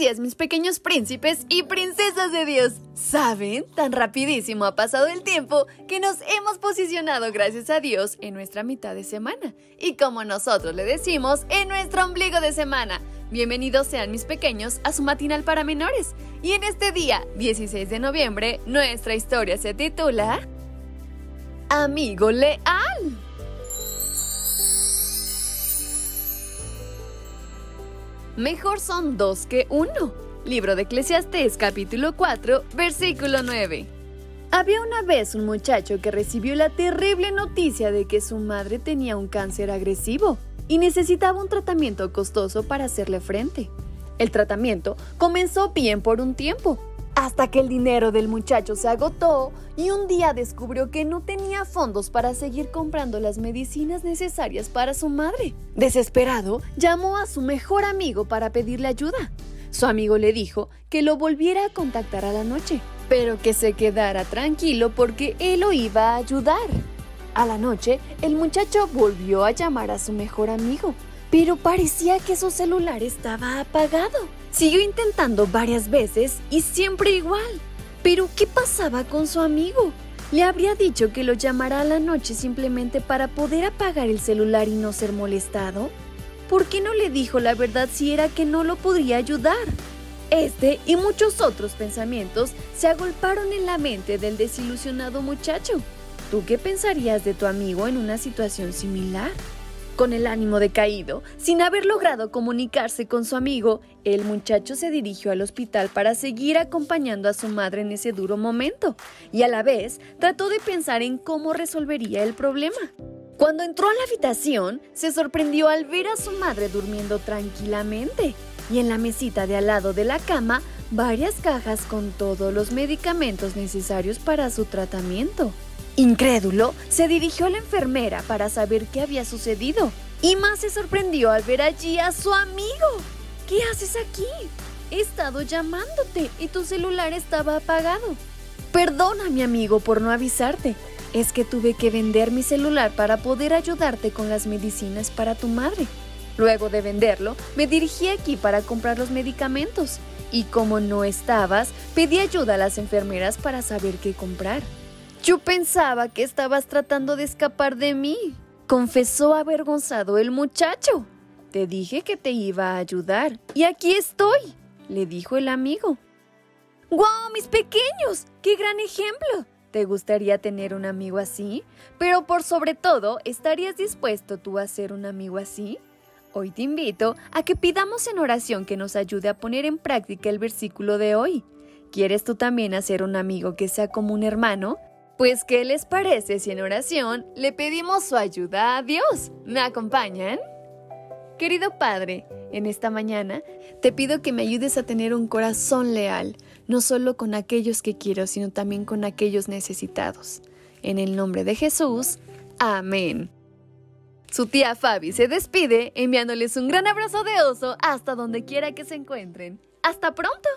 Días, mis pequeños príncipes y princesas de Dios. ¿Saben? Tan rapidísimo ha pasado el tiempo que nos hemos posicionado, gracias a Dios, en nuestra mitad de semana. Y como nosotros le decimos, en nuestro ombligo de semana. Bienvenidos sean mis pequeños a su matinal para menores. Y en este día, 16 de noviembre, nuestra historia se titula Amigo Leal. Mejor son dos que uno. Libro de Eclesiastés capítulo 4, versículo 9. Había una vez un muchacho que recibió la terrible noticia de que su madre tenía un cáncer agresivo y necesitaba un tratamiento costoso para hacerle frente. El tratamiento comenzó bien por un tiempo, hasta que el dinero del muchacho se agotó y un día descubrió que no tenía fondos para seguir comprando las medicinas necesarias para su madre. Desesperado, llamó a su mejor amigo para pedirle ayuda. Su amigo le dijo que lo volviera a contactar a la noche, pero que se quedara tranquilo porque él lo iba a ayudar. A la noche, el muchacho volvió a llamar a su mejor amigo, pero parecía que su celular estaba apagado. Siguió intentando varias veces y siempre igual. Pero, ¿qué pasaba con su amigo? ¿Le habría dicho que lo llamara a la noche simplemente para poder apagar el celular y no ser molestado? ¿Por qué no le dijo la verdad si era que no lo podría ayudar? Este y muchos otros pensamientos se agolparon en la mente del desilusionado muchacho. ¿Tú qué pensarías de tu amigo en una situación similar? Con el ánimo decaído, sin haber logrado comunicarse con su amigo, el muchacho se dirigió al hospital para seguir acompañando a su madre en ese duro momento y a la vez trató de pensar en cómo resolvería el problema. Cuando entró a la habitación, se sorprendió al ver a su madre durmiendo tranquilamente y en la mesita de al lado de la cama varias cajas con todos los medicamentos necesarios para su tratamiento. Incrédulo, se dirigió a la enfermera para saber qué había sucedido y más se sorprendió al ver allí a su amigo. ¿Qué haces aquí? He estado llamándote y tu celular estaba apagado. Perdona, mi amigo, por no avisarte. Es que tuve que vender mi celular para poder ayudarte con las medicinas para tu madre. Luego de venderlo, me dirigí aquí para comprar los medicamentos. Y como no estabas, pedí ayuda a las enfermeras para saber qué comprar. Yo pensaba que estabas tratando de escapar de mí, confesó avergonzado el muchacho. Te dije que te iba a ayudar y aquí estoy, le dijo el amigo. ¡Guau, mis pequeños! ¡Qué gran ejemplo! ¿Te gustaría tener un amigo así? Pero por sobre todo, ¿estarías dispuesto tú a ser un amigo así? Hoy te invito a que pidamos en oración que nos ayude a poner en práctica el versículo de hoy. ¿Quieres tú también hacer un amigo que sea como un hermano? Pues, ¿qué les parece si en oración le pedimos su ayuda a Dios? ¿Me acompañan? Querido Padre, en esta mañana te pido que me ayudes a tener un corazón leal, no solo con aquellos que quiero, sino también con aquellos necesitados. En el nombre de Jesús, amén. Su tía Fabi se despide enviándoles un gran abrazo de oso hasta donde quiera que se encuentren. ¡Hasta pronto!